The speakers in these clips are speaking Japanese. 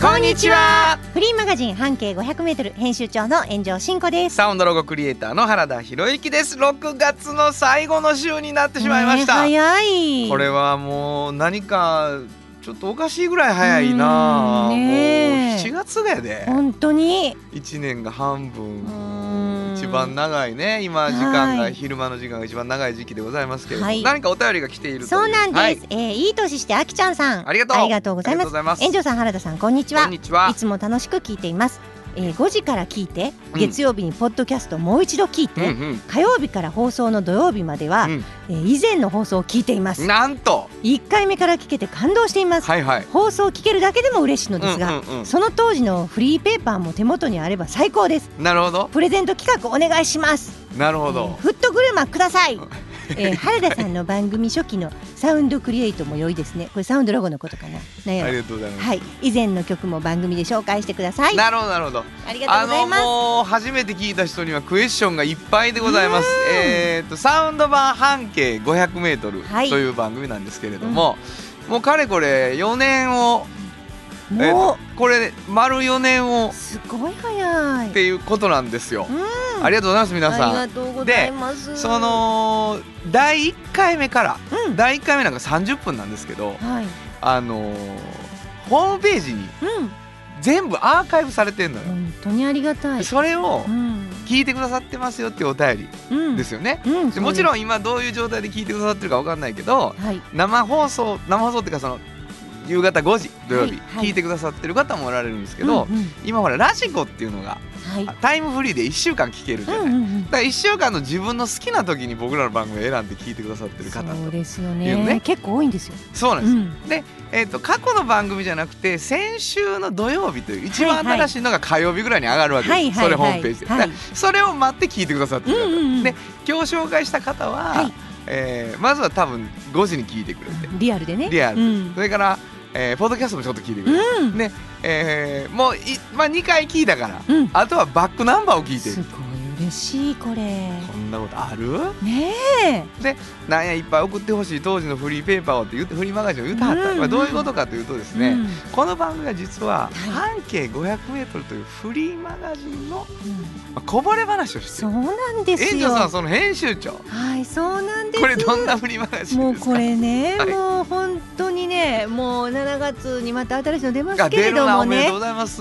こんにちは。フリーマガジン半径 500m 編集長の炎上真子です。サウンドロゴクリエイターの原田博之です。6月の最後の週になってしまいました、ね早い。これはもう何かちょっとおかしいぐらい早いな、うんねえ。もう7月がやで。本当に。1年が半分番長いね今時間がはい昼間の時間が一番長い時期でございますけれども、はい何かお便りが来ているというそうなんです。はいえーいい年してあきちゃんさん。ありがとうありがとうございます。ありがとうございます炎上さん原田さんこんにちは。こんにちはいつも楽しく聞いています。えー、5時から聞いてうん月曜日にポッドキャストもう一度聞いて、うん火曜日から放送の土曜日までは、うんえー以前の放送を聞いています。なんと1回目から聞けて感動しています。はいはい放送を聞けるだけでも嬉しいのですが、うんうんうんその当時のフリーペーパーも手元にあれば最高です。なるほどプレゼント企画お願いします。なるほどえー、フットグルマください。えー、原田さんの番組初期のサウンドクリエイトも良いですね。これサウンドロゴのことかな？なんやろありがとうございます、はい、以前の曲も番組で紹介してください。なるほどなるほどありがとうあのございます。もう初めて聞いた人にはクエスチョンがいっぱいでございます。えっ、とサウンド版半径500メートルはいという番組なんですけれども、もうかれこれ4年を、えーもとこれ丸4年をうすごい早い。っていうことなんですよ。うん、ありがとうございます皆ありさん。がとうございます。その第1回目からうん、第1回目なんか30分なんですけど、はい、あのーホームページにうん、全部アーカイブされてんのよ。本当にありがたい。それをうん、聞いてくださってますよっていうお便りうん、ですよね。うん、でもちろん、ん今どういう状態で聞いてくださってるかわかんないけどはい、生放送生放送っていうかその夕方5時土曜日、はい。はい聞いてくださってる方もおられるんですけど、うんうん今ほらラジコっていうのがはい、タイムフリーで1週間聞けるじゃない、うんうんうん。だから1週間の自分の好きな時に僕らの番組を選んで聞いてくださってる方そうですよね。ね結構多いんですよ。そうなんです、うん、えー、と過去の番組じゃなくて先週の土曜日という一番新しいのが火曜日ぐらいに上がるわけです、はいはいそれホームページで、はい。それを待って聞いてくださってる方、うんうんうん。で今日紹介した方は、はい。えーまずは多分5時に聞いてくれて、リアルでね。リアル。うん。それから、えーポッドキャストもちょっと聞いてくれて、うん、で、えーもうい、まあ、2回聞いたから、うん。あとはバックナンバーを聞いて。るすごい嬉しいこれ。こんなことある？ねえ。なんやいっぱい送ってほしい当時のフリーペーパーをって言ってフリーマガジンを言ってはった、うん。まあ、どういうことかというとですね、うん。この番組は実ははい。半径 500m というフリーマガジンの、うん。まあ、こぼれ話をしてる。そうなんです園よ。長さんその編集長。はい、そうなんです。これどんなフリーマガジンですか？もうこれね、はい。もう本当にね、もう7月にまた新しいの出ますあけれどもね。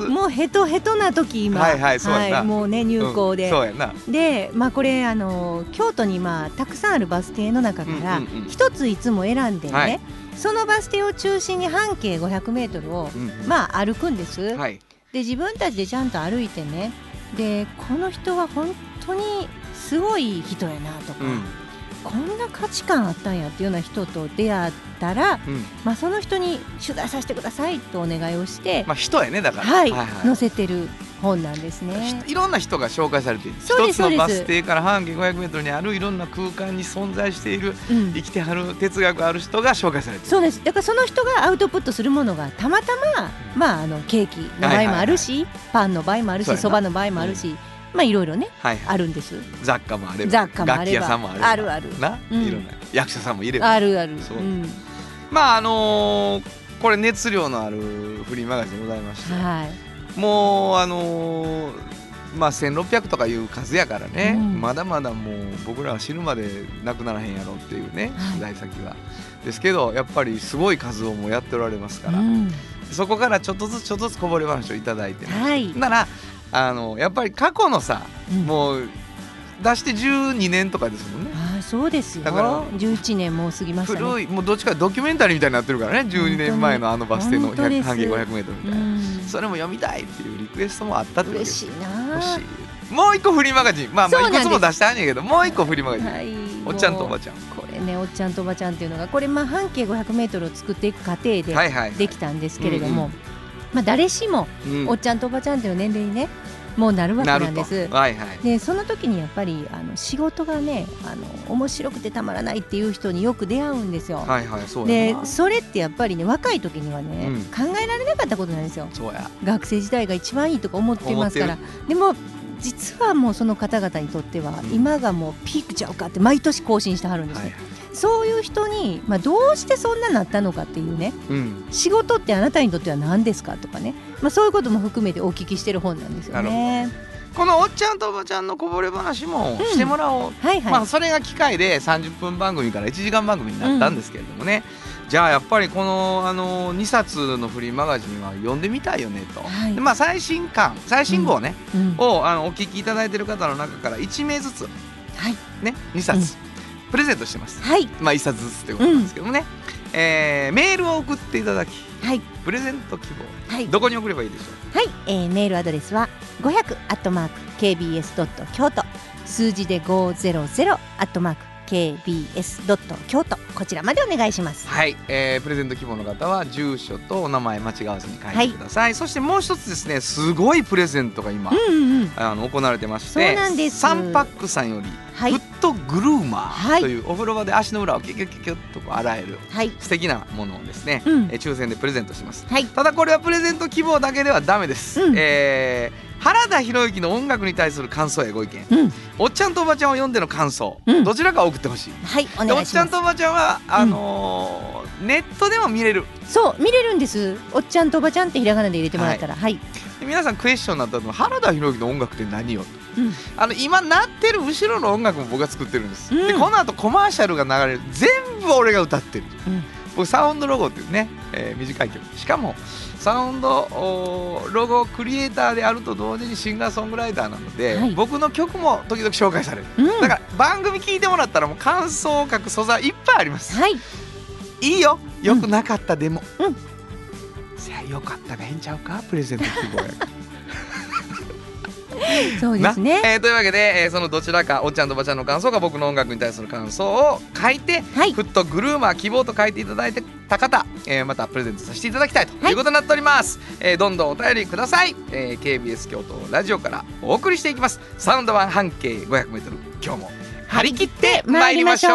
もうヘトヘトな時今、はいはいそうやな。もうね入校で、うんそうやな。で、まあこれあの京都にまあたくさんあるバス停の中から一ついつも選んでね、はい。そのバス停を中心に半径500メートルをうんうん。まあ歩くんです。はい。で自分たちでちゃんと歩いてね、でこの人は本当にすごい人やなとか、うんこんな価値観あったんやっていうような人と出会ったら、うん。まあその人に取材させてくださいとお願いをして、まあ人やねだから。はい、はい載せてる本なんですね。いろんな人が紹介されている一つのバス停から半径 500m にあるいろんな空間に存在しているうん。生きてはる哲学ある人が紹介されている。そうです。だからその人がアウトプットするものがたまたま、まあ、あのケーキの場合もあるし、パンの場合もあるしそばの場合もあるし、まあいろいろねはいはい。あるんです。雑貨もあれば雑貨もあれば。楽器屋さんもあるあるな、うん。いろんな役者さんもいれば。あるある。そう。うん。まああのーこれ熱量のあるフリーマガジンでございまして、はい。もうあのーまあ1600とかいう数やからね、うん。まだまだもう僕らは死ぬまでなくならへんやろっていうねはい。取材先は、ですけどやっぱりすごい数をもうやっておられますから、うん。そこからちょっとずつちょっとずつこぼれ話をいただいてね、はい。ならあのやっぱり過去のさうん。もう出して12年とかですもんね。あそうですよ。だから11年もう過ぎましたね。古いもうどっちかドキュメンタリーみたいになってるからね。12年前のあのバス停の本当です。100半径 500m みたいな、うん。それも読みたいっていうリクエストもあったってしいな。欲しい。もう一個フリーマガジン。まあまあいくつも出してあんねんけどもう一個フリーマガジン、はい。おっちゃんとおばちゃん。これねおっちゃんとおばちゃんっていうのがこれまあ半径 500m を作っていく過程ではいはいできたんですけれども、うんまあ誰しもうん。おっちゃんとおばちゃんっていう年齢にねもうなるわけなんです。はいはい。でその時にやっぱりあの仕事がねあの面白くてたまらないっていう人によく出会うんですよ。はいはいそでそれってやっぱりね若い時にはね、うん。考えられなかったことなんですよ。そうや。学生時代が一番いいとか思ってますから。でも実はもうその方々にとってはうん。今がもうピークちゃうかって毎年更新してはるんですね、はいそういう人に、まあ、どうしてそんななったのかっていうね。うん。仕事ってあなたにとっては何ですかとかね、まあ、そういうことも含めてお聞きしてる本なんですよね。このおっちゃんとおばちゃんのこぼれ話もしてもらおう、はいはい、まあそれが機会で30分番組から1時間番組になったんですけれどもね、じゃあやっぱりこのあの2冊のフリーマガジンは読んでみたいよねと、はい。でまあ最新刊最新号ね、うん。をあのお聞きいただいてる方の中から1名ずつ。はい。ね2冊、プレゼントしてます。はい。まあ1冊ずつということなんですけどもね、えーメールを送っていただきはい。プレゼント希望はい。どこに送ればいいでしょはい、えー、メールアドレスは500アットマーク KBS ドット京都。数字で500アットマーク KBS ドット京都こちらまでお願いします。うはい、えープレゼント希望の方は住所とお名前間違わずに書いてください、そしてもう一つですねすごいプレゼントが今、うんうんうん。あの行われてましてそうなんです。サンパックさんよりはい。フットグルーマはい。ーというお風呂場で足の裏をキュキュキュキュッと洗えるはい。素敵なものをですね、うん。えー抽選でプレゼントします。はい。ただこれはプレゼント希望だけではダメです、うん。えー原田博之の音楽に対する感想やご意見。うん。おっちゃんとおばちゃんを読んでの感想、うん。どちらか送ってほしい。はいお願いします。っちゃんとおばちゃんはあのーネットでも見れる。そう見れるんです。おっちゃんとおばちゃんってひらがなで入れてもらったら。はい、で皆さんクエスチョンになったのは原田博之の音楽って何よ？とうん。あの今鳴ってる後ろの音楽も僕が作ってるんです、うん。でこの後コマーシャルが流れる。全部俺が歌ってる、うん。僕サウンドロゴっていうね、えー短い曲。しかもサウンドロゴクリエイターであると同時にシンガーソングライターなので、はい。僕の曲も時々紹介される。うん。だから番組聞いてもらったらもう感想を書く素材いっぱいあります。はい。いいよ。よくなかったでも。うん。せやよかったがええんちゃうか？プレゼント希望や そうですね。なえーというわけで、えーそのどちらかおっちゃんとおばちゃんの感想か僕の音楽に対する感想を書いてはい。フットグルーマー希望と書いていただいた方、えーまたプレゼントさせていただきたいとはい。いうことになっております、えーどんどんお便りください、えー KBS 京都ラジオからお送りしていきます。サウンド版半径 500m 今日も張り切ってまいりましょう。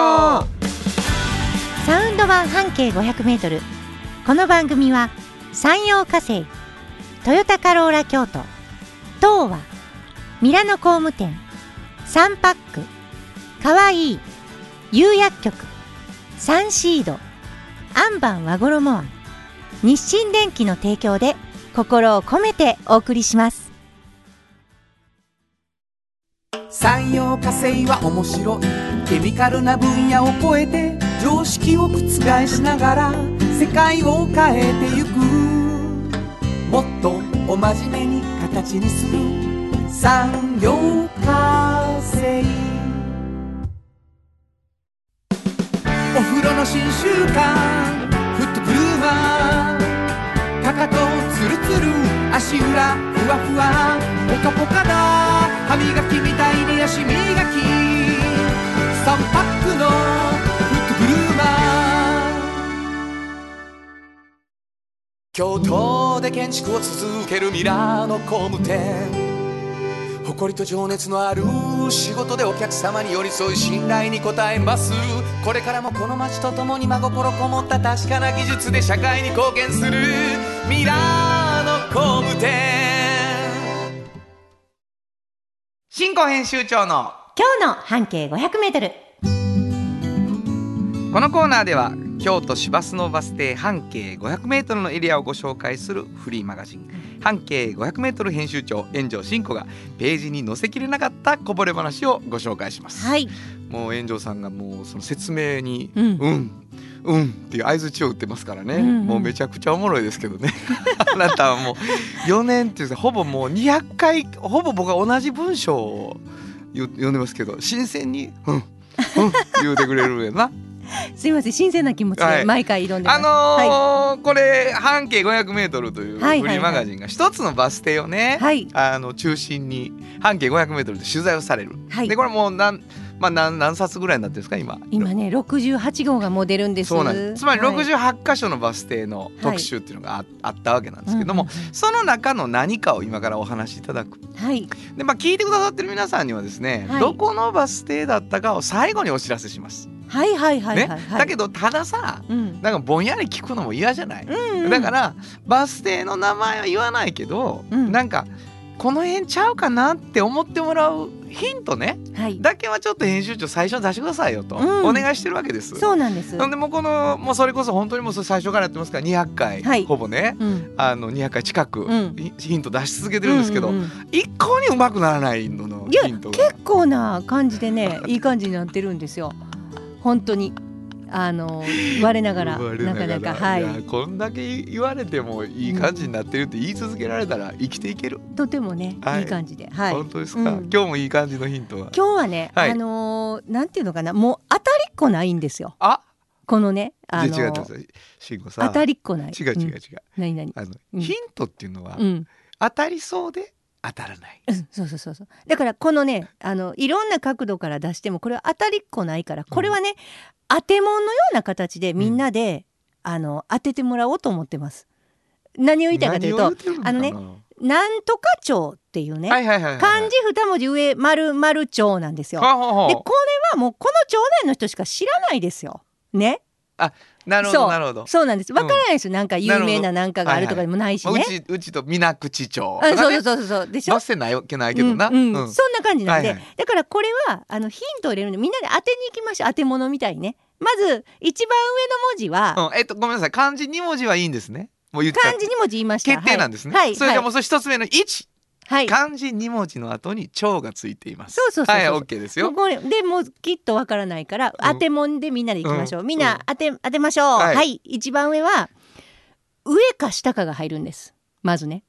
サウンド版半径500メートル。この番組は山陽火星トヨタカローラ京都東和ミラノ工務店。サンパック。かわい。い釉薬局。サンシード。アンバン和衣庵。日清電機の提供で心を込めてお送りします。産業化成は面白い。ケミカルな分野を超えて常識を覆しながら世界を変えてゆく。もっとお真面目に形にする。産業化成お風呂の新習慣フットブルーマーかかとツルツル足裏ふわふわポカポカだ歯磨きみたいに足磨き3パックのフットブルーマー京都で建築を続けるミラーの工務店。誇りと情熱のある仕事でお客様に寄り添い信頼に応えます。これからもこの街とともに真心こもった確かな技術で社会に貢献する。ミラーの工務店。新庫編集長の。今日の半径500メートル。このコーナーでは京都市バスのバス停半径 500m のエリアをご紹介するフリーマガジン。半径 500m 編集長炎上真子がページに載せきれなかったこぼれ話をご紹介します、はい。もう炎上さんがもうその説明に「ううんん」うんっていう相づちを打ってますからね、うんうん。もうめちゃくちゃおもろいですけどね。あなたはもう4年っていうかほぼもう200回ほぼ僕は同じ文章をよ読んでますけど新鮮に「うん」うん言うてくれるよな。すいません新鮮な気持ちはい。で毎回挑んでます、あのーこれ半径 500m というフはいはいはい。リーマガジンが一つのバス停をね、はい。あの中心に半径 500m で取材をされる、はい。でこれもうなんまあ何何冊ぐらいになってるんですか今。今ね68号がもう出るんです。そうなんです。つまりはい。68箇所のバス停の特集っていうのがあ,、あったわけなんですけども、うんうん。その中の何かを今からお話しいただく。はい。でまあ聞いてくださってる皆さんにはですね、はい。どこのバス停だったかを最後にお知らせします、はいはいはいね、だけどたださうん。なんかぼんやり聞くのも嫌じゃない、うんうん。だからバス停の名前は言わないけど、うん。なんかこの辺ちゃうかなって思ってもらうヒントね。はい。だけはちょっと編集長最初に出してくださいよと、うん。お願いしてるわけです。そうなんです。なんでもうこのもうそれこそ本当にもう最初からやってますから200回、はいほぼね。うん。あの200回近くうん。ヒヒント出し続けてるんですけど、うんうんうん。一向にうまくならないののヒントが。結構な感じでねいい感じになってるんですよ本当にあの我ながら 我なかなかはい。やこんだけ言われてもいい感じになってるって言い続けられたら生きていける、とてもね、はい。い、い感じではい。本当ですか、うん。今日もいい感じのヒントは？今日はね、はい。あのーなんていうのかな？もう当たりっこないんですよ。あ？このねあの違う慎吾さ当たりっこない。違う違う違う、ん。何何？あの、うん。ヒントっていうのは、うん。当たりそうで？当たらない。うんそうそうそうそう。だからこのねあのいろんな角度から出してもこれは当たりっこないからこれはね、当て物のような形でみんなで、あの当ててもらおうと思ってます。何を言いたいかというとあのねなんとか町っていうね、漢字二文字上丸丸町なんですよ。はははでこれはもうこの町内の人しか知らないですよ。ねなるほどなるほど。そうなんです。わからないですよ、なんか有名ななんかがあるとかでもないしまあ、うね、ちうちと水口町あそうそうそうそう。でしょ？バス停ないわけないけどな、そんな感じなんで、だからこれはあのヒントを入れるんでみんなで当てに行きましょう。当て物みたいにね。まず一番上の文字は、うん。えっとごめんなさい。漢字2文字はいいんですね。もう言っ漢字2文字言いました。決定なんですね、はい。それじゃあはいもうそれ一つ目の1、はい。漢字2文字の後に蝶がついています。そうそうそうそう。はい OK ですよ。これでもうきっとわからないから当て物でみんなで行きましょう、みんな当て当てましょう。はい。はい、一番上は上か下かが入るんです。まずね。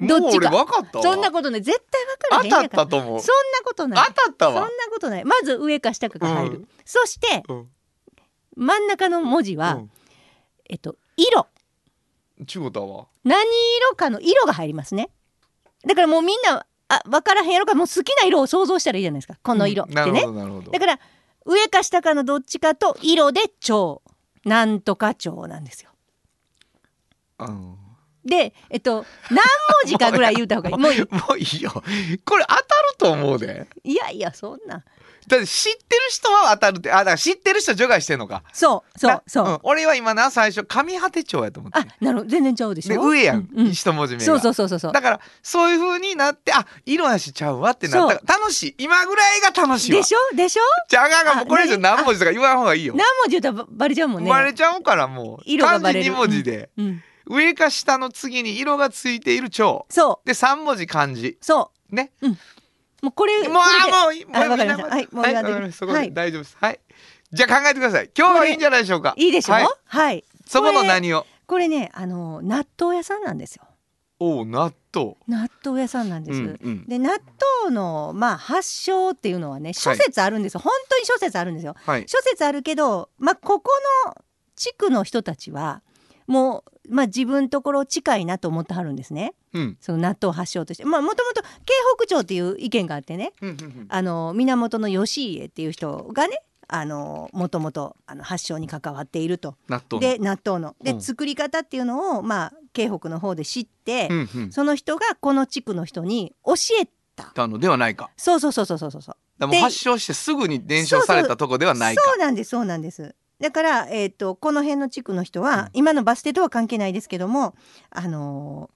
どっちか。もう俺分かったわ。そんなことね絶対わからへん当たっやからたと思う。そんなことない。当たったそんなわことない。まず上か下かが入る、うん。そしてうん。真ん中の文字は、うん。えっと色。ちゅうことは何色かの色が入りますねだからもうみんなあ分からへんやろかもう好きな色を想像したらいいじゃないですか。この色ってうんなるね、ほどなるほど。だから上か下かのどっちかと色で蝶なんとか蝶なんですよ。うん。でえっと何文字かぐらい言うた方が いい。もういい。もういいよ。これ当たると思うで。いやいやそんなだって知ってる人は当たるってあだから知ってる人除外してんのか。そうそうなそう、ん。俺は今な最初上果て町やと思って。あなるほど。全然ちゃうでしょ？で上やん、うんうん。一文字目が。そうそうそうそうそう。だからそういう風になってあ色やしちゃうわってなった。ら楽しい。今ぐらいが楽しいわ。でしょ？でしょ？じゃああかんあかんもうこれ以上あ何文字とか言わん方がいいよ。何文字言うたらばバレちゃうもんね。バレちゃうからもう色がバレる。漢字2文字で、うん、上か下の次に色がついている蝶そう。で3文字漢字。そね。うもうこれもうもういいもうあわかりました。はいもうはいやってわかりました。そこではい大丈夫です。はい。じゃあ考えてください。今日はいいんじゃないでしょうか。いいでしょははい。い、そこの何を？これねあの納豆屋さんなんですよ。おう納豆。納豆屋さんなんです、うんうん。で納豆のまあ発祥っていうのはね諸説あるんですよ、本当に諸説あるんですよ。はい。諸説あるけどまあここの地区の人たちはもうまあ自分ところ近いなと思ってはるんですね。うん。その納豆発祥として。まあもともと京北町っていう意見があってね。うんうんうん。あの源義家っていう人がねあのもともとあの発祥に関わっていると。納豆の。で納豆の。で、うん。作り方っていうのをまあ京北の方で知って、うんうん。その人がこの地区の人に教えた。たのではないか。そうそうそうそうそうそう。だからも発症してすぐに伝承されたとこではないか。そうなんですそうなんですだから、えー、とこの辺の地区の人は、うん。今のバス停とは関係ないですけどもあの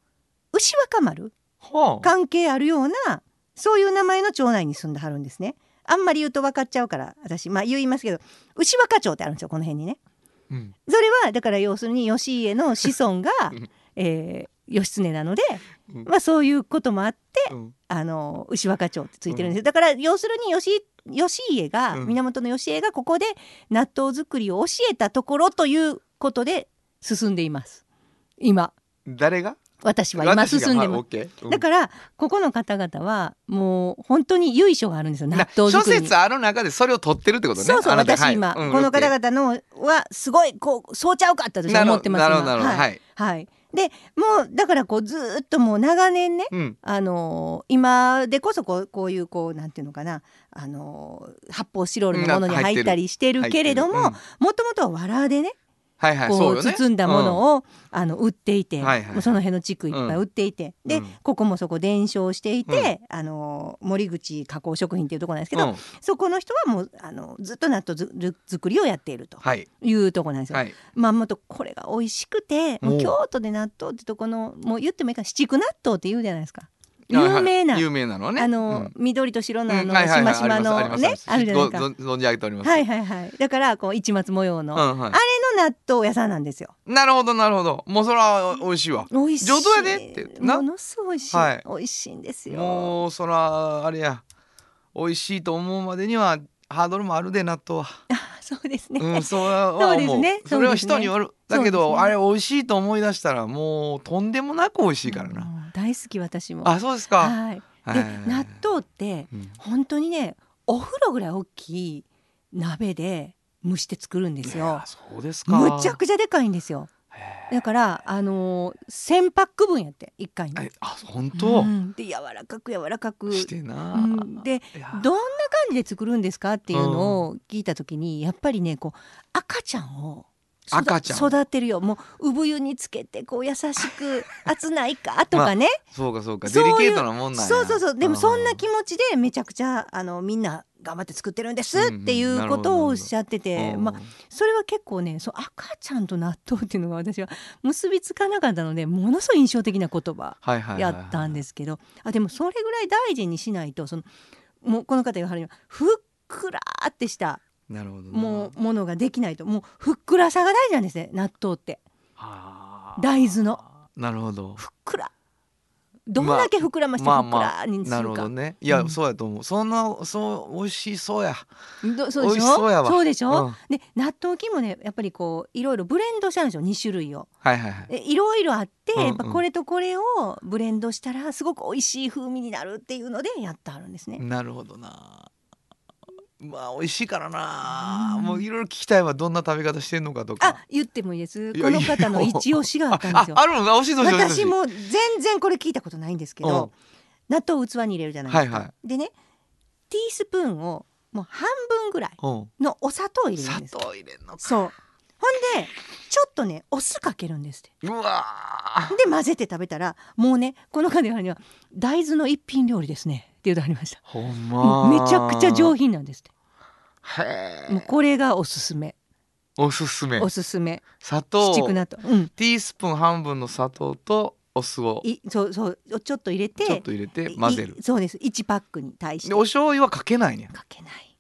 ー牛若丸？はあ。関係あるようなそういう名前の町内に住んではるんですね。あんまり言うと分かっちゃうから私まあ言いますけど牛若町ってあるんですよこの辺にね。うん。それはだから要するに義家の子孫がうん、えー義経なので、うん。まあ、そういうこともあってうん。あの牛若町ってついてるんです、だから要するに義義家が、うん。源義家がここで納豆作りを教えたところということで進んでいます。今。誰が？私は今進んでます、すだからここの方々はもう本当に由緒があるんですよ。納豆諸作りに。説ある中でそれを取ってるってことね。そうそうあなた。はい。私今、うんこの方々のはすごいこうそうちゃうかって私は思ってますなるほ今どなるほどなるほど。はい。はい、でもうだからこうずーっともう長年ねうん。あのー今でこそこうこういうこうなんていうのかなあのー発泡スチロールのものに入ったりしてるけれどももともとはわらでねはいはいこそう包んだものを、あの売っていて、はいはいその辺の地区いっぱい売っていて、で、うん。ここもそこ伝承していて、あの森口加工食品っていうところなんですけど、うん。そこの人はもうあのずっと納豆作りをやっているとはい。いうところなんですよ。はい。まあもっとこれが美味しくて京都で納豆ってとこのもう言ってもいいか七区納豆って言うじゃないですかはいはい。有名な、有名なのね。あの、うん。緑と白のあの、うん。はいはいはい。しましまのねあるじゃないですか。ご存存じ上げております。はいはいはい。だからこう市松模様の、うんはい。あれの納豆屋さんなんですよ。なるほどなるほど。もうそれは美味しいわ。美味しい。上等やでってな。ものすごい美味しい。はい。美味しいんですよ。もうそらあれや。美味しいと思うまでにはハードルもあるで納豆は。あ そうですね。うんそうはそうです思うね。それは人による。だけどあれ美味しいと思い出したらもうとんでもなく美味しいからな。大好き私も。あそうですか。はい。ではい。納豆ってうん。本当にねお風呂ぐらい大きい鍋で蒸して作るんですよ。そうですか。むちゃくちゃでかいんですよ。へだからあのー、1000パック分やって一回に。えあ本当？うん。で柔らかく柔らかく。してなうん。でどんな感じで作るんですかっていうのを聞いた時にやっぱりねこう赤ちゃんを育赤ちゃん。育てるよ。もう産湯につけてこう優しく 熱ないか？とかね、そうかそうか。そういうデリケートなもんなんや。そうそうそう。でもそんなう気持ちでめちゃくちゃあのみんな頑張って作ってるんですっていうことをおっしゃってて、うんまあ、それは結構ねそう赤ちゃんと納豆っていうのが私は結びつかなかったのでものすごい印象的な言葉やったんですけど、あでもそれぐらい大事にしないとそのもうこの方が言わはるにふっくらーってしたなるほどな。もうものができないと。もうふっくらさが大事なんですね。納豆って。はあ。大豆の。なるほど。ふっくら。どんだけ膨らましてふっくらにすなるほるか、どね。いや、うん。そうやと思う。そんなそう美味しそうや。どそうでしょ？美味しそうやわ。そうでしょ、うん。で納豆菌もねやっぱりこういろいろブレンドしたんですよ。2種類を。はいはいはい。でいろいろあって、うんうん。やっぱこれとこれをブレンドしたらすごく美味しい風味になるっていうのでやってあるんですね。なるほどなまあ美味しいからな、うん。もういろいろ聞きたいわ。どんな食べ方してんのかとか。あ言ってもいいです。この方の一押しがあったんですよ。あ。あるの？私も全然これ聞いたことないんですけど、納豆を器に入れるじゃないですか。はいはでねティースプーンをもう半分ぐらいうん。のお砂糖を入れるん砂です。糖入れんのか。そう。ほんでちょっとねお酢かけるんですって。うわー。で混ぜて食べたらもうねこの方には大豆の一品料理ですねって言うとありました。ほんま。めちゃくちゃ上品なんですって。もうこれがおすすめ。おすすめ。おすすめ。砂糖。七区納豆。うん。ティースプーン半分の砂糖とお酢を。いそうそうちょっと入れてちょっと入れて混ぜる。いそうです。1パックに対して。でお醤油はかけないねん。かけない。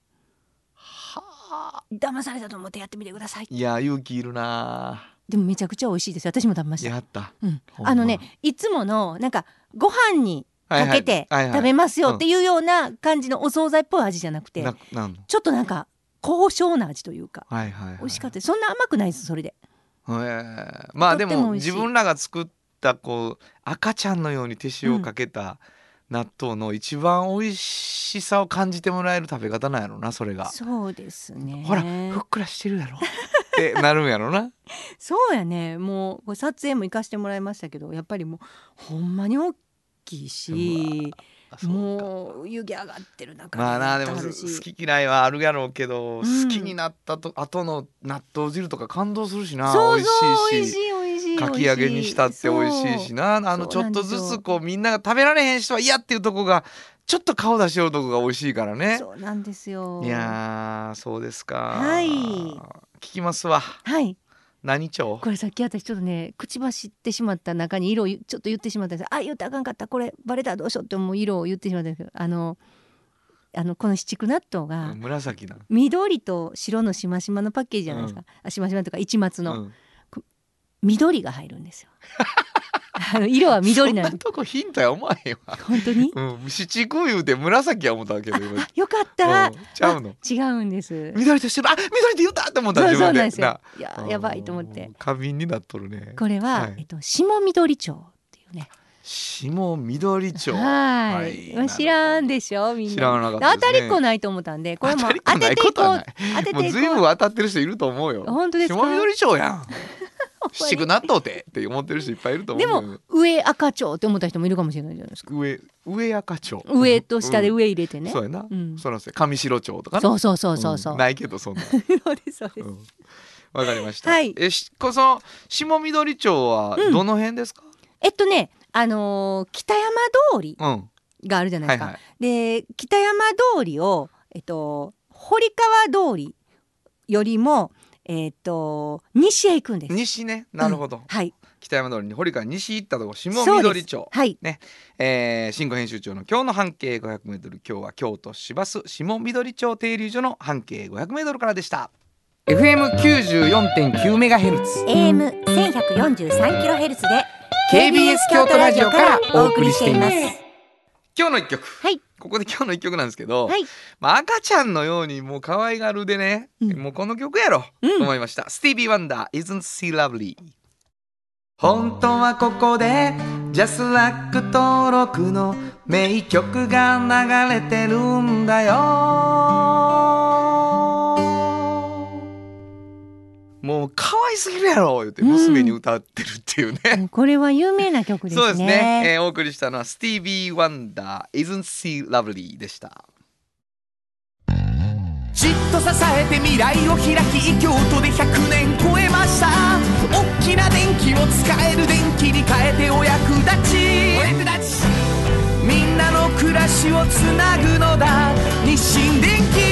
騙されたと思ってやってみてください。いや勇気いるなでもめちゃくちゃ美味しいです。よ私も食べました。やった。うん。あのねいつものなんかご飯にかけて食べますよっていうような感じのお惣菜っぽい味じゃなくて。ちょっとなんか高尚な味というか。はいはい、はい、美味しかったそんな甘くないですそれで。へえまあでも自分らが作ったこう赤ちゃんのように手塩をかけた納豆の一番美味しさを感じてもらえる食べ方なんやろなそれが。そうですね。ほらふっくらしてるやろ。ってなるんやろな。そうやね。もう撮影も行かしてもらいましたけどやっぱりもうほんまに大きいしうか。もう湯気上がってる中まあなでも好き嫌いはあるやろうけど、ん。好きになったと後の納豆汁とか感動するしな。そう美そう美味しいし。かき揚げにしたって美味しい。しな。あのちょっとずつこうみんなが食べられへん人は嫌っていうとこがちょっと顔出しよるとこが美味しいからね。そうなんですよ。いやーそうですか。はい。聞きますわ。はい何町これさっき私ちょっとね口走ってしまった中に色を言ちょっと言ってしまったんです。あ言ったらあかんかった。これバレたらどうしようって思う色を言ってしまったんですけどあのあのこの七区納豆が紫な緑と白のしましまのパッケージじゃないですか、あしましまとか一松の、うん緑が入るんですよ。あの色は緑なんでなとこヒントや思わへんわ。本当に？うん七区言うて紫や思ったけど今。よかった、うんちゃうの。あ違うんです。緑と白あ緑って言ったって思ったそう自分でそうなんです。よないややばいと思って。うん過敏になっとるね。これは、はい。えっと、下緑町っていうね。下緑町。はい、まあ知らんでしょみんな。知らなかった当たりっこないと思ったんでこれも当てていこう。当てていこうずいぶん当たってる人いると思うよ。本当ですか？下緑町やんしくなっとうてって思ってる人いっぱいいると思でうけどね。も上赤蝶って思った人もいるかもしれないじゃないですか上上赤町上と下でうん。上入れてね、そうやな、うん。そらそうや。上白町とかねそうそうそうそうそう、ん。ないけどそんな。そうですそうです、うん。わかりました。はい。えしこその下緑町はうんどの辺ですか？えっとねあのー北山通りうん。があるじゃないですか、はいはい。で北山通りをえっと堀川通りよりもえっと西へ行くんです西ね。なるほど。はい北山通りに堀から西行ったとこ下緑町。はいえー、新語編集長の今日の半径 500m 今日は京都市バス下緑町停留所の半径 500m からでした。FM94.9 メガヘルツ AM 千百四十三キロヘルツで KBS 京都ラジオからお送りしていますは今日の一曲。い。ここで今日の一曲なんですけど、はい。まあ、赤ちゃんのようにもう可愛がるでね、うん。もうこの曲やろ、うん。と思いました。スティービー・ワンダー Isn't She Lovely? 本当はここでジャスラック登録の名曲が流れてるんだよもう可愛すぎるやろ言って娘に歌ってるっていうね、これは有名な曲ですね。そうですね、えーお送りしたのはスティービー・ワンダー Isn't She Lovely でした。じっと支えて未来を開き京都で100年超えました。大きな電気を使える電気に変えてお役立ち。お役立ち。みんなの暮らしをつなぐのだ。日清電気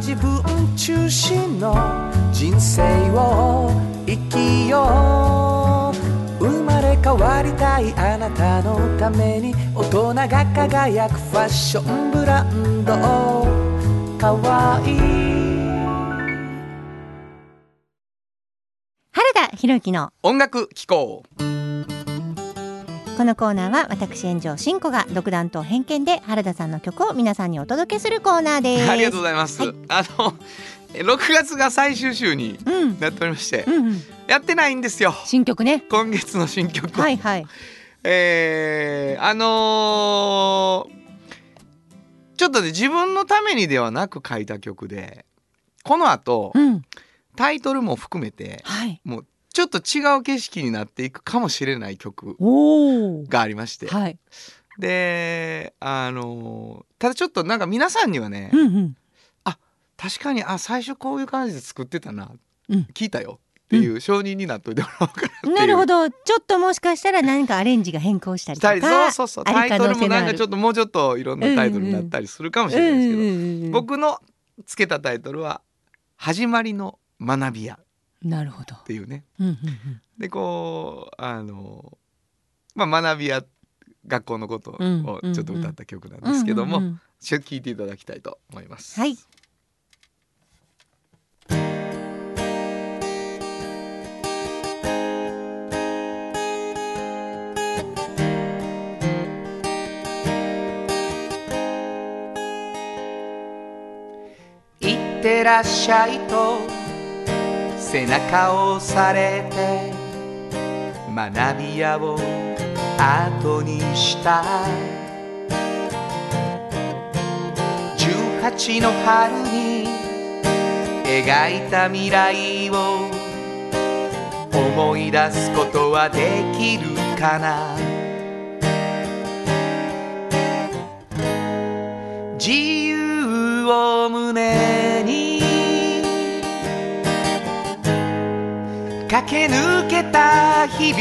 自分中心の人生を生きよう生まれ変わりたいあなたのために大人が輝くファッションブランドかわいい原田博之の。音楽機構。このコーナーは私炎上真子が独断と偏見で原田さんの曲を皆さんにお届けするコーナーです。ありがとうございます、はい。あのえ6月が最終週にうん。なっておりまして、うんうん。やってないんですよ。新曲ね。今月の新曲。をはいはい。えーあのーちょっとね自分のためにではなく書いた曲でこの後うん。タイトルも含めてはい。もうちょっと違う景色になっていくかもしれない曲がありまして、はい。であのーただちょっとなんか皆さんにはね、うんうん。確かにあ最初こういう感じで作ってたな、うん。聞いたよっていう承認になっといてもらおうかなっていう。なるほど。ちょっともしかしたら何かアレンジが変更したりとかそうそうそうあタイトルもなんかちょっともうちょっといろんなタイトルになったりするかもしれないですけど、うんうん僕のつけたタイトルは「始まりの学び屋」っなるほど。ていうね。うんうんうん。でこうあのまあ学び屋学校のことをちょっと歌った曲なんですけども、うんうんうん。ちょっと聴いていただきたいと思います。はいいってらっしゃいと背中を押されて学び屋を後にした18の春に描いた未来を思い出すことはできるかな。自由を胸駆け抜けた日々。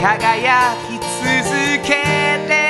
輝き続けて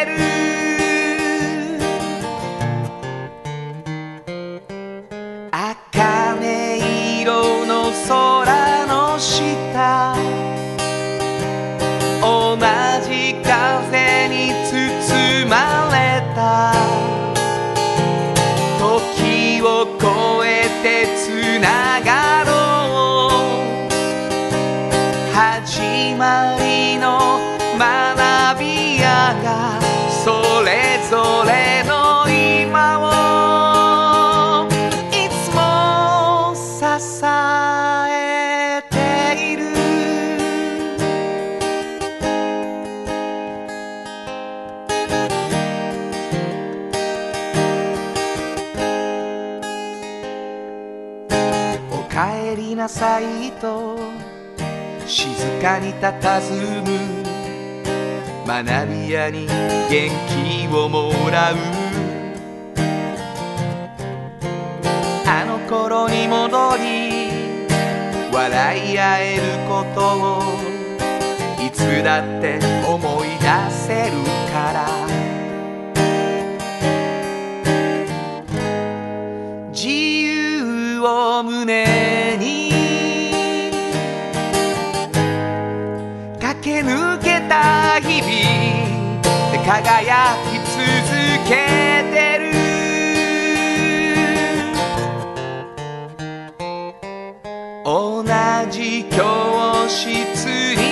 もじ教室に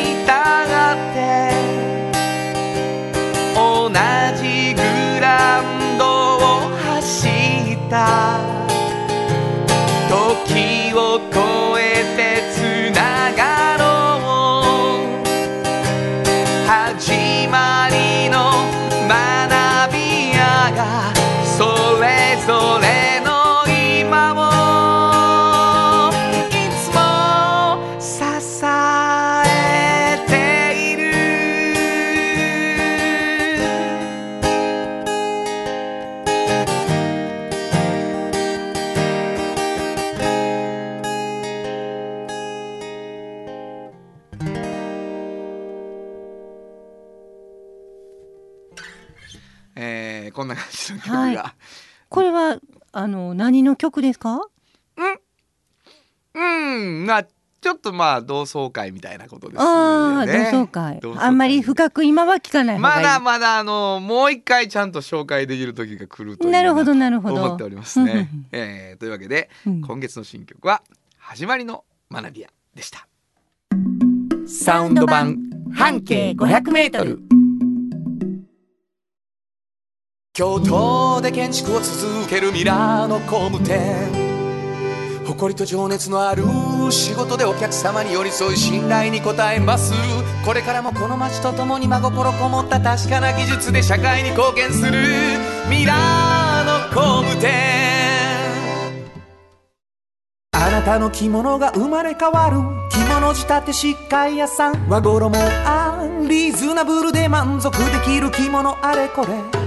ですか？うん。まあちょっとまあ同窓会みたいなことですああ、よね同窓会。同窓会。あんまり深く今は聞かない方がいい。まだまだあのもう一回ちゃんと紹介できる時が来るとなるほどなるほど。思っておりますね。えーというわけで、うん。今月の新曲は始まりの学び屋でした。サウンド版半径500メートル京都で建築を続けるミラーの工務店。誇りと情熱のある仕事でお客様に寄り添い信頼に応えます。これからもこの街とともに真心こもった確かな技術で社会に貢献する。ミラーの工務店。あなたの着物が生まれ変わる。着物仕立て疾患屋さん。和衣あんリーズナブルで満足できる着物あれこれ。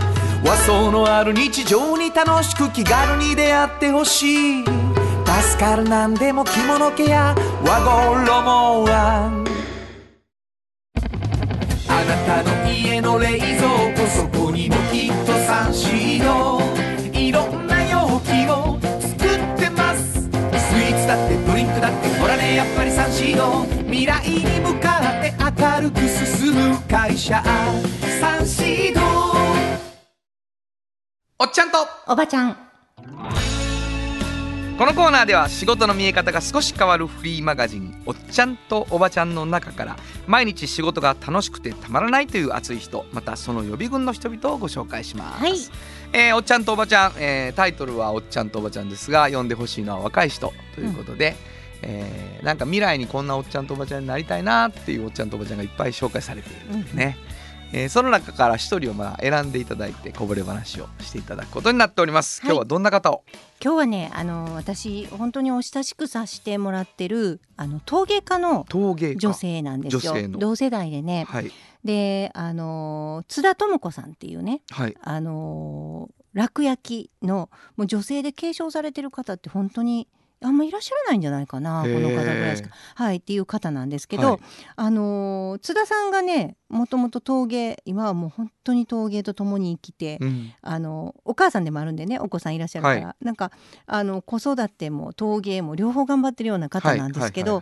和装のある日常に楽しく気軽に出会ってほしい。助かるなんでも着物ケア和衣あんあなたの家の冷蔵庫そこにもきっとサンシードいろんな容器を作ってます。スイーツだってドリンクだってほらねやっぱりサンシード未来に向かって明るく進む会社。サンシードおっちゃんと。おばちゃん。このコーナーでは仕事の見え方が少し変わるフリーマガジン「おっちゃんとおばちゃん」の中から毎日仕事が楽しくてたまらないという熱い人またその予備軍の人々をご紹介します、はい。えーおっちゃんとおばちゃん、えータイトルは「おっちゃんとおばちゃん」ですが呼んでほしいのは若い人。ということで、えーなんか未来にこんなおっちゃんとおばちゃんになりたいなっていうおっちゃんとおばちゃんがいっぱい紹介されているんですね、えーその中から一人をまあ選んでいただいてこぼれ話をしていただくことになっております。はい。今日はどんな方を、今日はねあの私本当にお親しくさせてもらってるあの陶芸家の陶芸家。女性なんですよ。同世代でね。はい。であの津田智子さんっていうねはい。あの楽焼きのもう女性で継承されてる方って本当にあんまいらっしゃらないんじゃないかなこの方ぐらいしか。はいっていう方なんですけど、はい。あの津田さんがねもともと陶芸今はもう本当に陶芸と共に生きて、うん。あのお母さんでもあるんでねお子さんいらっしゃるから、はなんかあの子育ても陶芸も両方頑張ってるような方なんですけど、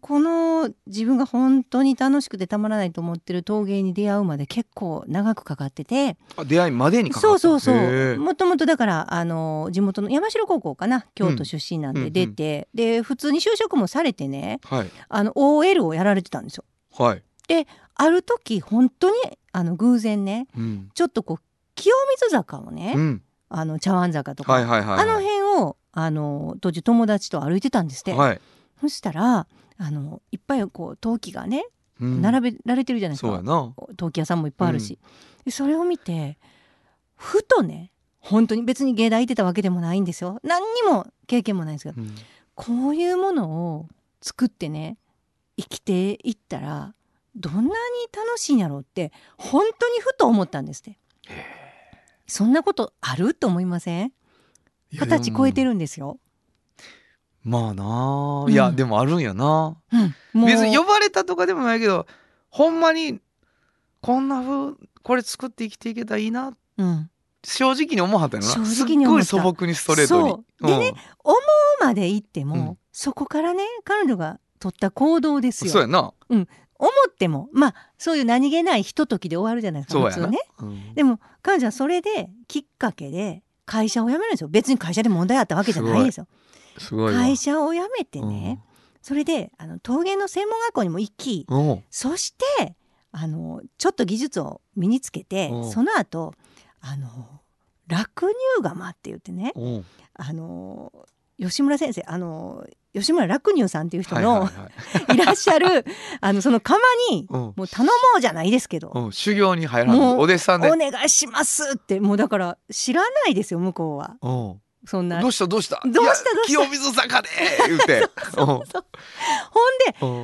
この自分が本当に楽しくてたまらないと思ってる陶芸に出会うまで結構長くかかってて。あ出会いまでにかかった。そうそうそへうー。もともとだからあの地元の山城高校かな京都出身なんで出て、で普通に就職もされてねはい。あの OL をやられてたんですよ。はい、ある時本当にあの偶然ねうん。ちょっとこう清水坂をね、うん、あの茶碗坂とか、はいはいはいはい。あの辺をあの当時友達と歩いてたんですって、はい、そしたらあのいっぱいこう陶器がねうん。並べられてるじゃないですか、陶器屋さんもいっぱいあるし、でそれを見てふとね本当に別に芸大行ってたわけでもないんですよ。何にも経験もないんですけどうん。こういうものを作ってね生きていったらどんなに楽しいんやろうって本当にふと思ったんですって。そんなことあると思いません？二十歳超えてるるんですよ、まあなあ、うん。いやでもあるんやな。うん、別に呼ばれたとかでもないけどほんまにこんな風これ作って生きていけたらいいな。うん、正直に思わはったよな。正直に思った。すっごい素朴にストレートに。そう。でねうん。思うまで行っても、うん。そこからね彼女が取った行動ですよ。そうやな思ってもまあそういう何気ないひとときで終わるじゃないですか普通ね。うん。でも彼女はそれできっかけで会社を辞めるんですよ。別に会社で問題あったわけじゃないですよ。会社を辞めてね、それであの陶芸の専門学校にも行きうんう。んそしてあのちょっと技術を身につけてう。んその後あの落乳釜って言ってねう。んあの吉村先生あの吉村楽乳さんっていう人の、はいは いらっしゃるあのその釜にうん。もう頼もうじゃないですけど、うん。修行に入らんお弟子さんで。お願いしますってもうだから知らないですよ向こうは。うん。そんな。どうしたどうした？どうしたどうした？清水坂で 言うて。ほん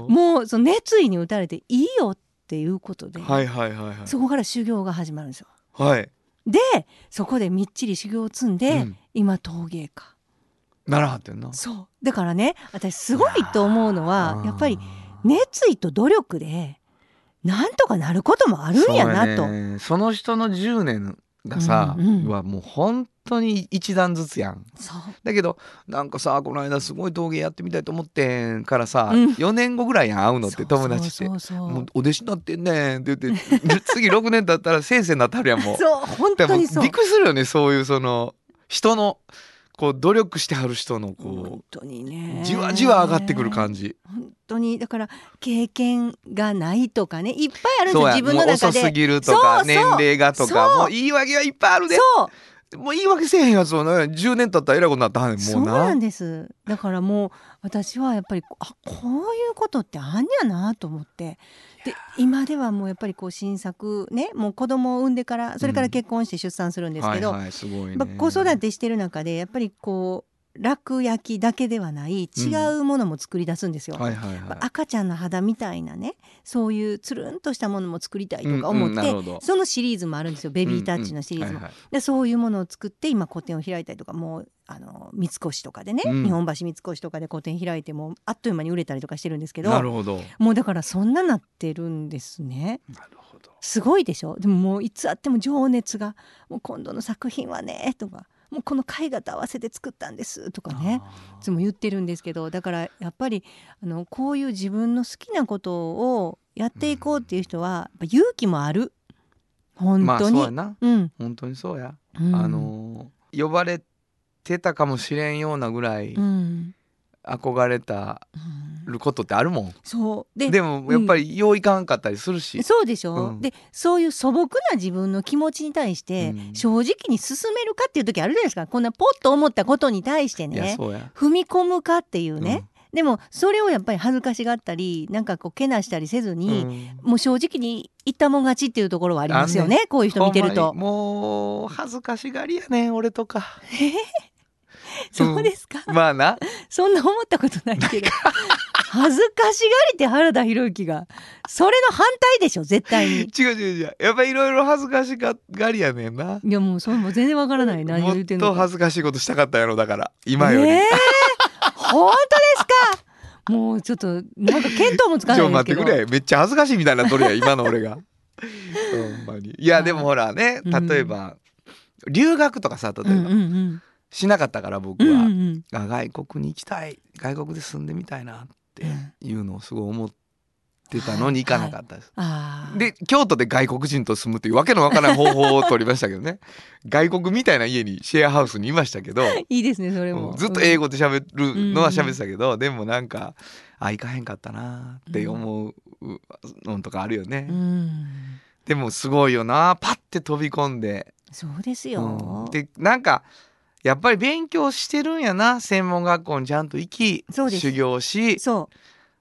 でもうその熱意に打たれていいよっていうことで、はいはいはいはい。そこから修行が始まるんですよ。はい。でそこでみっちり修行を積んで、うん。今陶芸家ならはってんな。そう。だからね私すごいと思うのはやっぱりあ熱意と努力でなんとかなることもあるんやなと。そね。その人の10年がさ、うんうん。はもう本当に一段ずつやん。そう。だけどなんかさこの間すごい陶芸やってみたいと思ってんからさ、うん。4年後ぐらいやん会うのって友達って。もうお弟子になってんねんって言ってで次6年経ったら先生になったるやんもう。そう本当にそう。くりするよねそういうその人のこう努力してはる人のこ本当にね。うじわじわ上がってくる感じ。本当に。だから経験がないとかね。いっぱいあるんですよ。自分の中で。遅すぎるとか年齢がとかもう言い訳はいっぱいあるで。そうもう言い訳せえへんやつをね10年経ったらえらいことになったはんねんそうもうななんです。だからもう私はやっぱりあこういうことってあんやなと思って。で今ではもうやっぱりこう新作ねもう子供を産んでからそれから結婚して出産するんですけど、はいはいすごいね、まあ、子育てしてる中でやっぱりこう楽焼きだけではない違うものも作り出すんですよ。赤ちゃんの肌みたいなねそういうつるんとしたものも作りたいとか思って、そのシリーズもあるんですよ。ベビータッチのシリーズも。でそういうものを作って今個展を開いたりとかもうあの三越とかでね、うん。日本橋三越とかで個展開いてもうあっという間に売れたりとかしてるんですけどなるほど。もうだからそんななってるんですね。なるほど。すごいでしょ？でももういつあっても情熱がもう今度の作品はねとかもうこの絵画と合わせて作ったんですとかね。いつも言ってるんですけどだからやっぱりあのこういう自分の好きなことをやっていこうっていう人はやっぱ勇気もある。本まあ当に、そうやな。うん、本当にそうや、うん。あのー呼ばれてたかもしれんようなぐらいうん憧れたうん。ることってあるもん、そう。ででもやっぱりよういかんかったりするし、そうでしょ、うん。でそういう素朴な自分の気持ちに対してうん。正直に進めるかっていう時あるじゃないですか。こんなポッと思ったことに対してね。踏み込むかっていうね、でもそれをやっぱり恥ずかしがったりなんかこうけなしたりせずうんに、うん。もう正直に言ったもん勝ちっていうところはありますよねこういう人見てると。もう恥ずかしがりやねん俺とかそうですか、まあな。そんな思ったことないけど。恥ずかしがりって原田博之が。それの反対でしょ絶対に。違う違う違う。やっぱりいろいろ恥ずかしがりやねんな。いやもうそれも全然わからない何言ってんのか。と恥ずかしいことしたかったやろだから。今より、え。ー本当ですか？もうちょっとなんか見当もつかちょないですけど。待ってくれ。めっちゃ恥ずかしいみたいになっとるやん今の俺が。ほんまに。いやでもほらねうん。例えば、留学とかさ例えば、うんうんうんしなかったから僕うんうは、んうん。あ外国に行きたい。外国で住んでみたいなっていうのをすごい思ってたのに行かなかったです。あー。で京都で外国人と住むっていうわけのわからない方法を取りましたけどね。外国みたいな家にシェアハウスにいましたけど、いいですねそれも、うんずっと英語語で喋るのは喋ってたけど、でもなんかあ行かへんかったなって思うのとかあるよね、うん。でもすごいよな。パッて飛び込んで、そうですうよん、でなんかやっぱり勉強してるんやな専門学校にちゃんと行き修行しそう。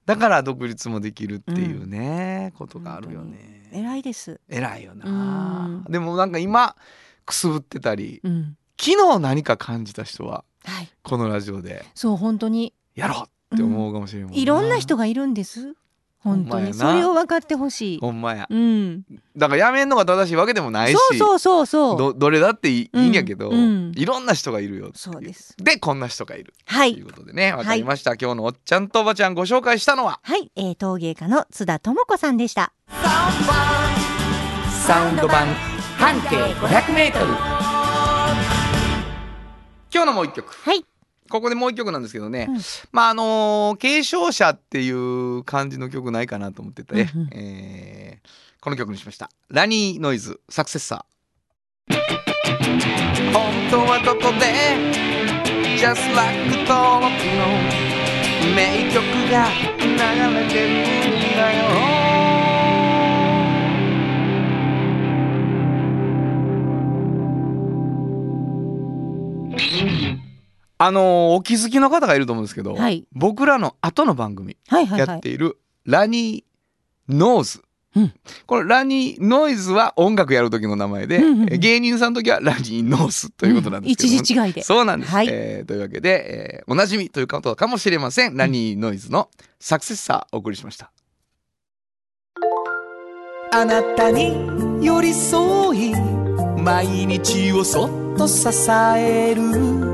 だから独立もできるっていうね、ことがあるよね。偉いです。偉いようなん。でもなんか今くすぶってたりうん。昨日何か感じた人ははい。このラジオで。そう本当に。やろうって思うかもしれんもん。いろんな人がいるんです本当にそれを分かってほしい。ほんまや。うん。だからやめんのが正しいわけでもないしそうそうそうそう。どどれだっていい,、うんいいんやけど、うんいろんな人がいるよそうです。でこんな人がいる。とい。はいうことでねわかりました、今日のおっちゃんとおばちゃんご紹介したのは？はい、えー、陶芸家の津田智子さんでした。サウンド版。半径 500m 今日のもう一曲。はいここでもう一曲なんですけどね、うん。まああのー継承者っていう感じの曲ないかなと思ってて、うんうん。えーこの曲にしました。ラニーノイズサクセッサー本当はどこで Just like 登録の名曲が流れてるんだよあのーお気づきの方がいると思うんですけど、はい。僕らの後の番組やっているラニーノーズ、うん。これラニーノイズは音楽やる時の名前で、うんうんうん。え芸人さんの時はラニーノースということなんですけど。も、一時違いで。そうなんです、はい。えーというわけで、えーおなじみということかもしれません、ラニーノイズのサクセッサーお送りしました。あなたに寄り添い毎日をそっと支える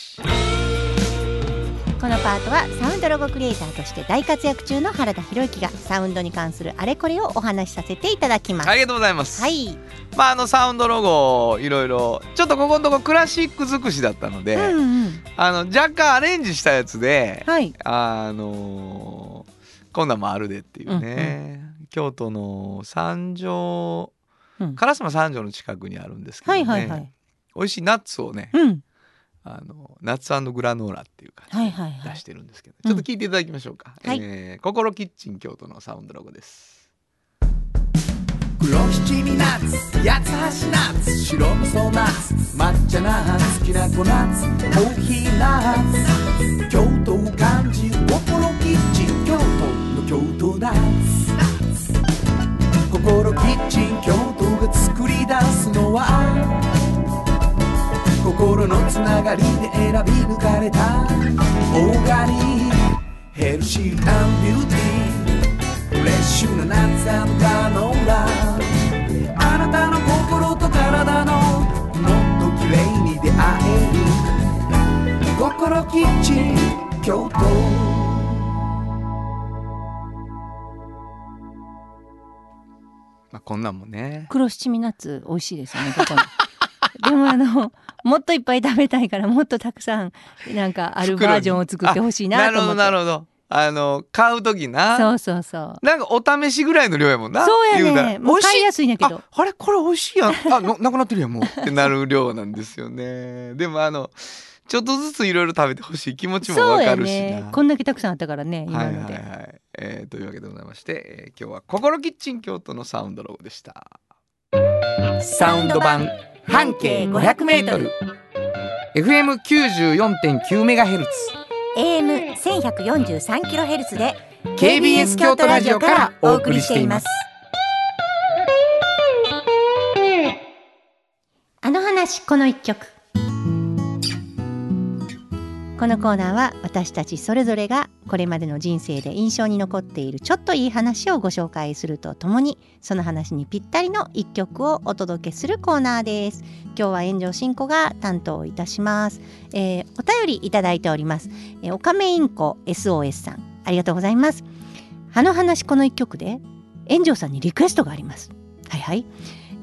このパートはサウンドロゴクリエイターとして大活躍中の原田博之がサウンドに関するあれこれをお話しさせていただきます。ありがとうございます、はい、まああのサウンドロゴいろいろちょっとここのとこクラシック尽くしだったので、うんうん。あの若干アレンジしたやつで、はい。あのーこんなんもあるでっていうね、京都の三条うん。烏丸三条の近くにあるんですけどね、はいはいはい。美味しいナッツをね、うんあのナッツグラノーラっていう感じはいはいはい。で出してるんですけど、うん。ちょっと聞いていただきましょうか、はい。えー心キッチン京都のサウンドロゴです。黒七味ナッツ八つ橋ナッツ白味噌ナッツ抹茶ナッツきな粉ナッツコーヒーナッツ京都を感じる心キッチン京都の京都ナッツ。心キッチン京都が作り出すのは心のつながりで選び抜かれた。オーガニックヘルシービューティーフレッシュなナッツガノーラあなたの心と体のもっと綺麗に出会える。心キッチン京都。まあこんなんもね。黒七味ナッツ美味しいですよねここにでもあの もっといっぱい食べたいからもっとたくさんなんかあるバージョンを作ってほしいなと思って。なるほどなるほど。あの買う時な。そうそうそう。なんかお試しぐらいの量やもんなそうやねもう買いやすいんやけど。ああれこれ美味しいやん。あの なくなってるやんもう。ってなる量なんですよね。でもあのちょっとずついろいろ食べてほしい気持ちもわかるしな。ね。こんだけたくさんあったからね今はいので、はいはい、えーというわけでございまして、えー今日は心キッチン京都のサウンドロゴでした。サウンド版半径 500m FM94.9 メガヘルツ AM 千百四十三キロヘルツで KBS 京都ラジオからお送りしています。あの話この一曲。このコーナーは私たちそれぞれがこれまでの人生で印象に残っているちょっといい話をご紹介するとともにその話にぴったりの一曲をお届けするコーナーです。今日は炎上進行が担当いたします、えーお便りいただいております、えー、おかめインコ SOS さん。ありがとうございます。あの話この一曲で炎上さんにリクエストがあります。はいはい。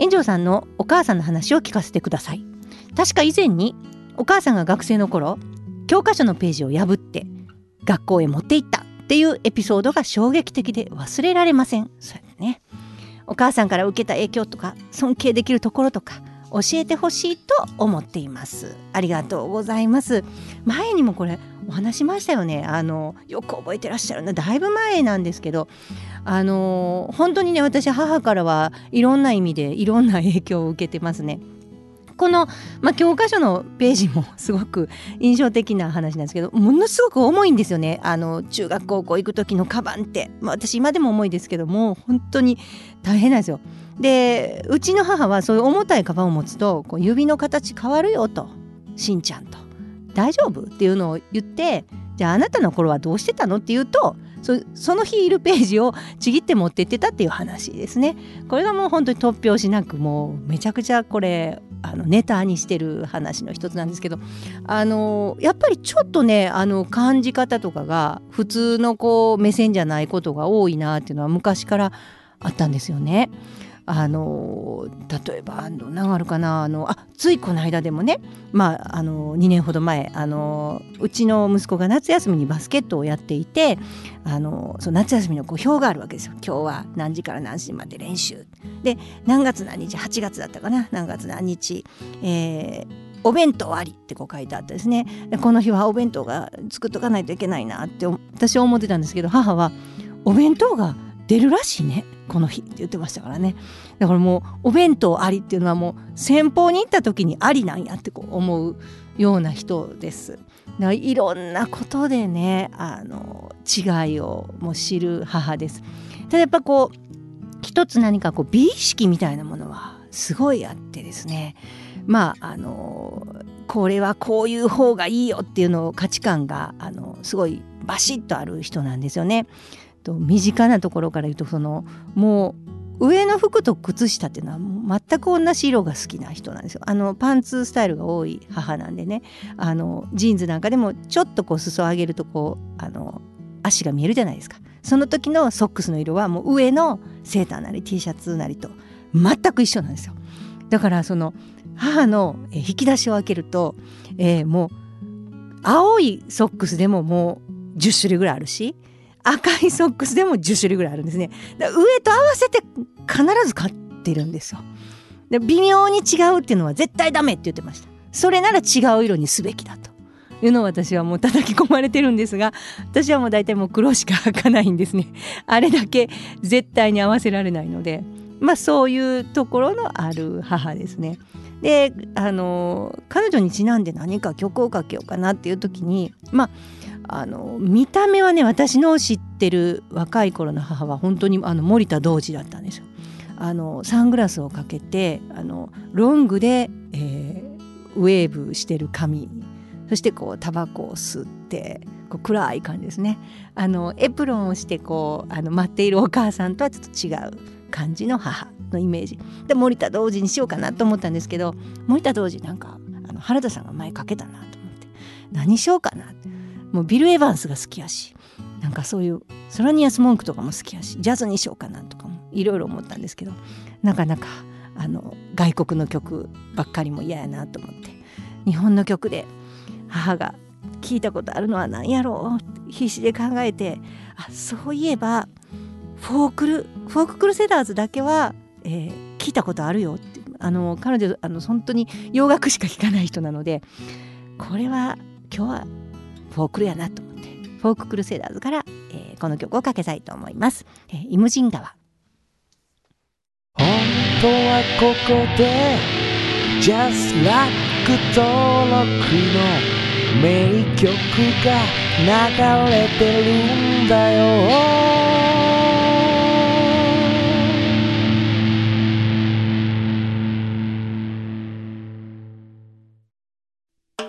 炎上さんのお母さんの話を聞かせてください。確か以前にお母さんが学生の頃教科書のページを破って学校へ持って行ったっていうエピソードが衝撃的で忘れられません。そうやね。お母さんから受けた影響とか尊敬できるところとか教えてほしいと思っています。ありがとうございます。前にもこれお話しましたよね。あのよく覚えてらっしゃるなだいぶ前なんですけどあの本当にね私母からはいろんな意味でいろんな影響を受けてますね。この、まあ、教科書のページもすごく印象的な話なんですけどものすごく重いんですよねあの中学高校行く時のカバンって、まあ、私今でも重いですけども本当に大変なんですよ。でうちの母はそういう重たいカバンを持つとこう指の形変わるよとしんちゃんと大丈夫っていうのを言ってじゃああなたの頃はどうしてたのって言うとそその日いるページをちぎって持ってってたっていう話ですね。これがもう本当に突拍子なくもうめちゃくちゃこれあのネタにしてる話の一つなんですけどあのやっぱりちょっとねあの感じ方とかが普通のこう目線じゃないことが多いなっていうのは昔からあったんですよね。あの例えばあの何あるかなあのあついこの間でもね、まあ、あの2年ほど前あのうちの息子が夏休みにバスケットをやっていてあのその夏休みのこう表があるわけですよ。今日は何時から何時まで練習。で何月何日8月だったかな何月何日、えー、お弁当ありってこう書いてあったですね。この日はお弁当が作っとかないといけないなって私は思ってたんですけど母はお弁当が出るらしいね。この日って言ってましたからね。だからもうお弁当ありっていうのはもう先方に行った時にありなんやってこう思うような人です。だからいろんなことでねあの違いをもう知る母です。ただやっぱこう一つ何かこう美意識みたいなものはすごいあってですね。まああのこれはこういう方がいいよっていうのを価値観があのすごいバシッとある人なんですよね。と身近なところから言うとそのもう上の服と靴下っていうのは全く同じ色が好きな人なんですよ。あのパンツスタイルが多い母なんでねあのジーンズなんかでもちょっとこう裾を上げるとこうあの足が見えるじゃないですか。その時のソックスの色はもう上のセーターなり T シャツなりと全く一緒なんですよ。だからその母の引き出しを開けると、えー、もう青いソックスでももう10種類ぐらいあるし赤いソックスでも10種類ぐらいあるんですね。上と合わせて必ず買ってるんですよ。で微妙に違うっていうのは絶対ダメって言ってました。それなら違う色にすべきだというのを私はもう叩き込まれてるんですが私はもう大体もう黒しか履かないんですね。あれだけ絶対に合わせられないので。まあそういうところのある母ですね。であの彼女にちなんで何か曲をかけようかなっていう時にまああの見た目はね私の知ってる若い頃の母は本当にあの森田童子だったんですよ。あのサングラスをかけてあのロングで、えー、ウェーブしてる髪。そしてこうタバコを吸ってこう暗い感じですね。あのエプロンをしてこうあの待っているお母さんとはちょっと違う感じの母のイメージ。で森田童子にしようかなと思ったんですけど森田童子なんかあの原田さんが前かけたなと思って。何しようかなって。もうビル・エヴァンスが好きやしなんかそういうソラニアス・モンクとかも好きやしジャズにしようかなとかもいろいろ思ったんですけどなかなかあの外国の曲ばっかりも嫌やなと思って日本の曲で母が聞いたことあるのは何やろう必死で考えてあそういえばフォークルフォーククルセダーズだけは、えー、聞いたことあるよってあの彼女あの本当に洋楽しか聴かない人なのでこれは今日はフォークルやなと思ってフォーククルセダーズから、えー、この曲をかけたいと思います、えー、イムジン河。本当はここで Just Like 登録の名曲が流れてるんだよ。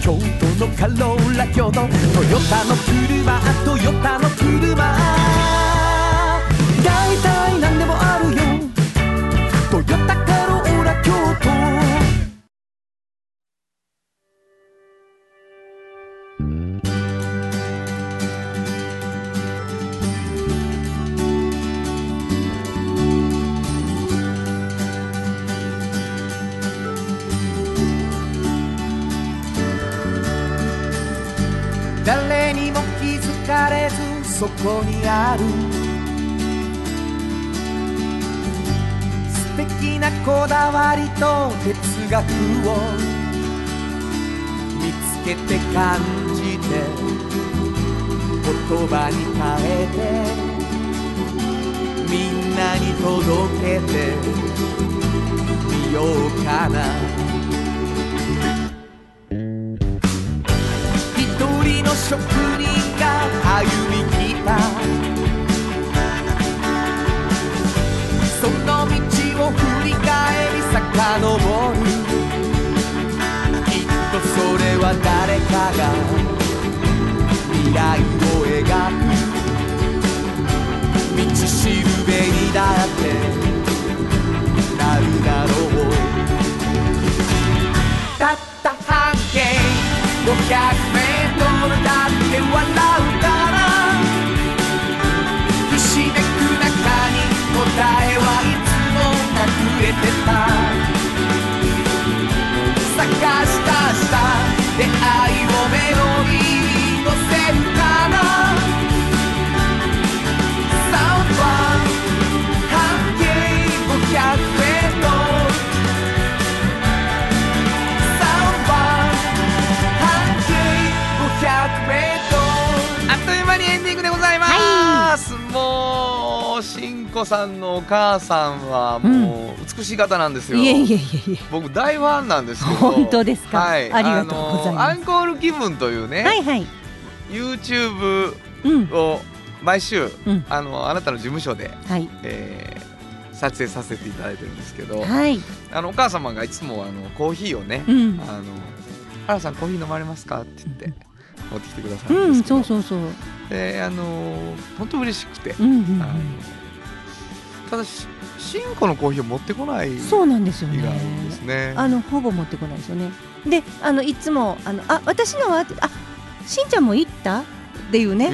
京都のカローラ京都。トヨタの車トヨタの車。そこにある。素敵なこだわりと哲学を見つけて感じて言葉に変えてみんなに届けてみようかな。一人の職人歩み来た。その道を振り返り遡る。きっとそれは誰かが未来を描く。道しるべにだってなるだろう。たった半径500隠れてうしんこさんのお母さんはもう美しい方なんですよ、いえいえいえいえ。僕大ファンなんですけど。本当ですか？はい、ありがとうございます。アンコール気分というね、はいはい。YouTube うん。を毎週、うん。あのあなたの事務所で、はい。えー撮影させていただいてるんですけど、はい。あのお母様がいつもあのコーヒーをね、うん。あの原さんコーヒー飲まれますか？って言って持ってきてくださるうんんですけど、そうそうそう。であの本当嬉しくて、うんうん。あのただししんこのコーヒーを持ってこないうんそうなんですよね。すね。あのほぼ持ってこないですよね。であのいつもあのあ私のはあしんちゃんも行ったっていうね。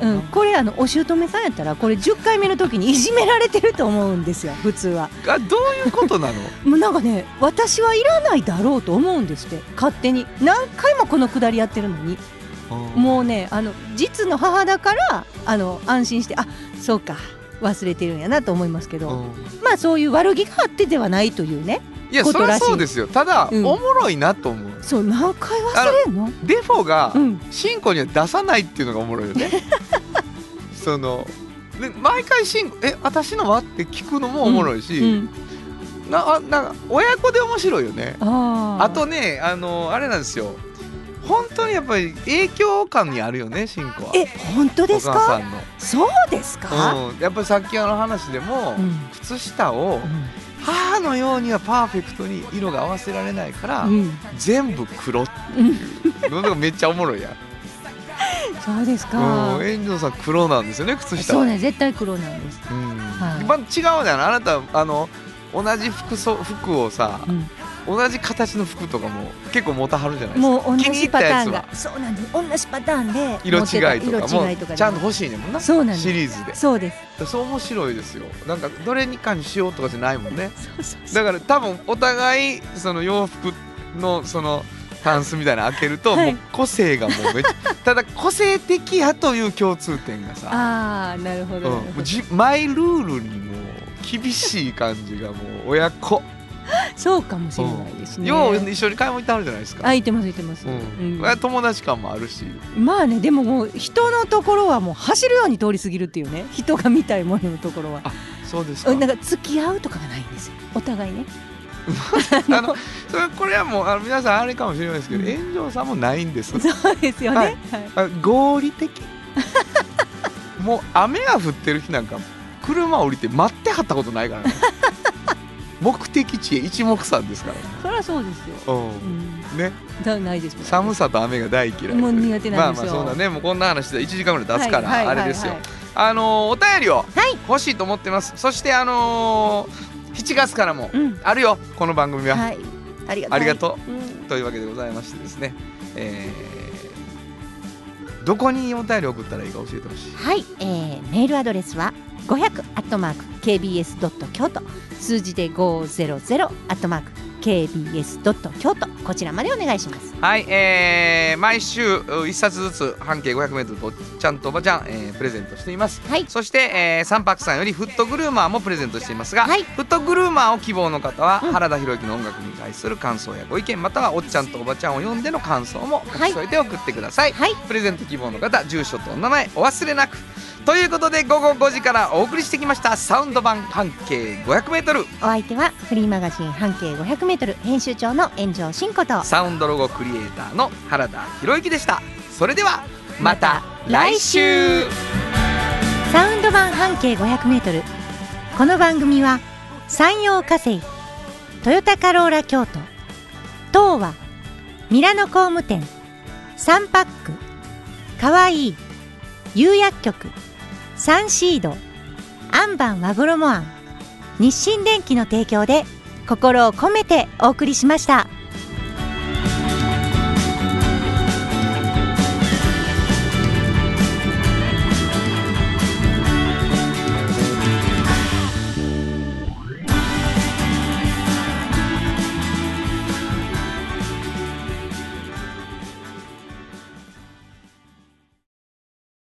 うん、これあのお姑さんやったらこれ10回目の時にいじめられてると思うんですよ。普通は。あどういうことなの？もうなんかね私はいらないだろうと思うんですって。勝手に。何回もこのくだりやってるのに。もうねあの実の母だからあの安心してあそうか忘れてるんやなと思いますけど、うん。まあそういう悪気があってではないというね。いやそりゃそうですよ。ただ、うん。おもろいなと思う。そう何回忘れんの？デフォがうん。シンコには出さないっていうのがおもろいよね。そので毎回シンコえ私のはって聞くのもおもろいし、うん、なあなんか親子で面白いよね。あとねあのあれなんですよ本当にやっぱり影響感にあるよねシンコは。え本当ですか？お母さんの。そうですか、うん、やっぱりさっきあの話でも、うん。靴下を母のようにはパーフェクトに色が合わせられないから、うん。全部黒っていう。のがめっちゃおもろいやん。そうですか、うん、遠藤さん黒なんですよね靴下。は。そうね絶対黒なんです、うん。はい。まあ違うじゃないあなたあの同じ服装服をさ、うん同じ形の服とかも結構持たはるじゃないですか。もう同気に入じパターンが。そうなんです。同じパターンで色違いとかもちゃんと欲しいねんもんな。そうなんシリーズで。そうです。そう面白いですよ。なんかどれにかにしようとかじゃないもんね。そうそうそう。だから多分お互いその洋服のそのタンスみたいなの開けると、はい。もう個性がもうめっちゃ ただ個性的やという共通点がさ、ああなるほうん、ど、うじマイルールにもう厳しい感じがもう親子、そうかもしれないですね、よう一緒に買い物行ってはるじゃないですか、空いてます空いてます、うん。うん。友達感もあるし。まあねでももう人のところはもう走るように通り過ぎるっていうね。人が見たいもののところは。あそうですか。うんなんか付き合うとかがないんですよ。お互いね あのそれこれはもうあの皆さんあれかもしれないですけど、うん。炎上さんもないんです。そうですよね、ははい。合理的。もう雨が降ってる日なんか車降りて待ってはったことないからね目的地へ一目散ですからそりゃそうですよ、ううん。ん、ね。だないです寒さと雨が大嫌い。もう苦手なんですよ。まあまあそんなね。もうこんな話で1時間ぐらい経つから、あれですよ、はいあのーお便りをはい。欲しいと思ってます。そしてあのー7月からもうん。あるよ。この番組は、はい。ありがとうありがというわけでございましてですね、えーどこにお便り送ったらいいか教えてほしい。はい、えーメールアドレスは500アットマーク KBS ドット京都。数字で500アットマーク KBS ドット京都こちらまでお願いします。はい、えー毎週1冊ずつ半径 500m とちゃんとおばちゃん、えープレゼントしています。はい。そして、えー、三泊さんよりフットグルーマーもプレゼントしていますが、はい。フットグルーマーを希望の方は、うん。原田博之の音楽に対する感想やご意見またはおっちゃんとおばちゃんを読んでの感想も書き添えて送ってください、はい。プレゼント希望の方住所とお名前お忘れなく。ということで午後5時からお送りしてきましたサウンド版半径 500m お相手はフリーマガジン半径 500m 編集長の炎上真子と。サウンドロゴクリエイターの原田博之でした。それではまた来週。サウンド版半径 500m この番組は山陽火星トヨタカローラ京都東和ミラノ工務店サンパックかわいい釉薬局サンシードアンバン和衣あん日清電機の提供で心を込めてお送りしました。